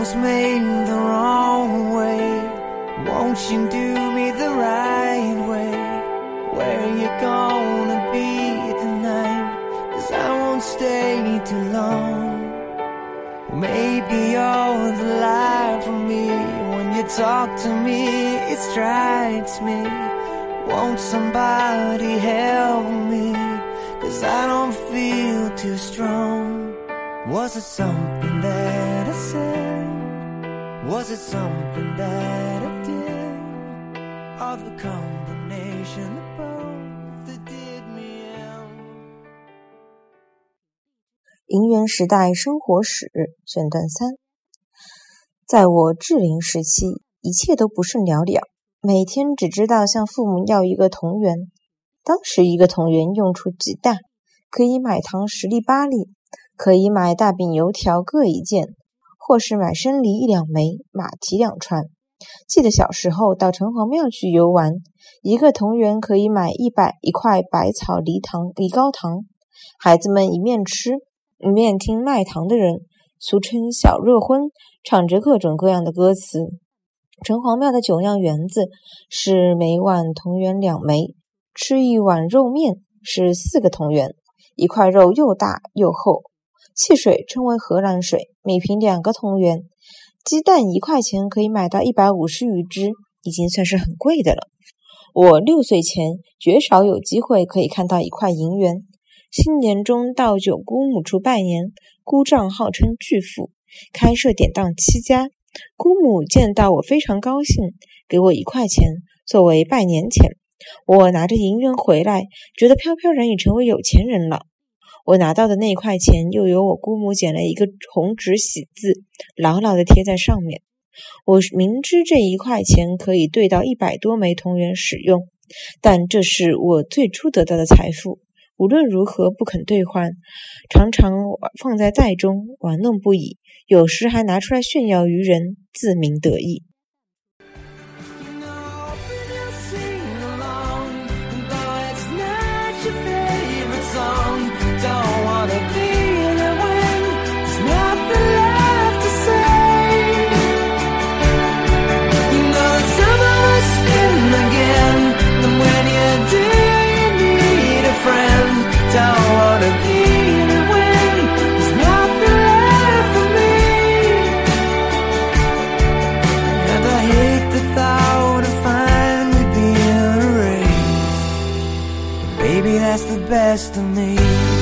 Was made the wrong way. Won't you do me the right way? Where you gonna be tonight? Cause I won't stay too long. Maybe you're the life for me. When you talk to me, it strikes me. Won't somebody help me? Cause I don't feel too strong. Was it something that I said? Was it something that I did? Or the combination of both that did me in? 银元时代生活史选段三，在我稚龄时期，一切都不甚了了，每天只知道向父母要一个铜元。当时一个铜元用处极大，可以买糖十粒八粒，可以买大饼油条各一件，或是买生梨一两枚，马蹄两串。记得小时候到城隍庙去游玩，一个铜元可以买一百一块百草梨糖梨膏糖，孩子们一面吃一面听卖糖的人，俗称小热荤，唱着各种各样的歌词。城隍庙的九样园子是每碗铜元两枚，吃一碗肉面是四个铜元，一块肉又大又厚。汽水称为荷兰水，每瓶两个铜元。鸡蛋一块钱可以买到一百五十余只，已经算是很贵的了。我六岁前绝少有机会可以看到一块银元。新年中到九姑母处拜年，姑丈号称巨富，开设典当七家。姑母见到我非常高兴，给我一块钱作为拜年钱。我拿着银元回来，觉得飘飘然已成为有钱人了。我拿到的那块钱，又由我姑母剪了一个红纸喜字，牢牢地贴在上面。我明知这一块钱可以兑到一百多枚铜元使用，但这是我最初得到的财富，无论如何不肯兑换，常常放在袋中玩弄不已，有时还拿出来炫耀于人，自鸣得意。Maybe that's the best of me.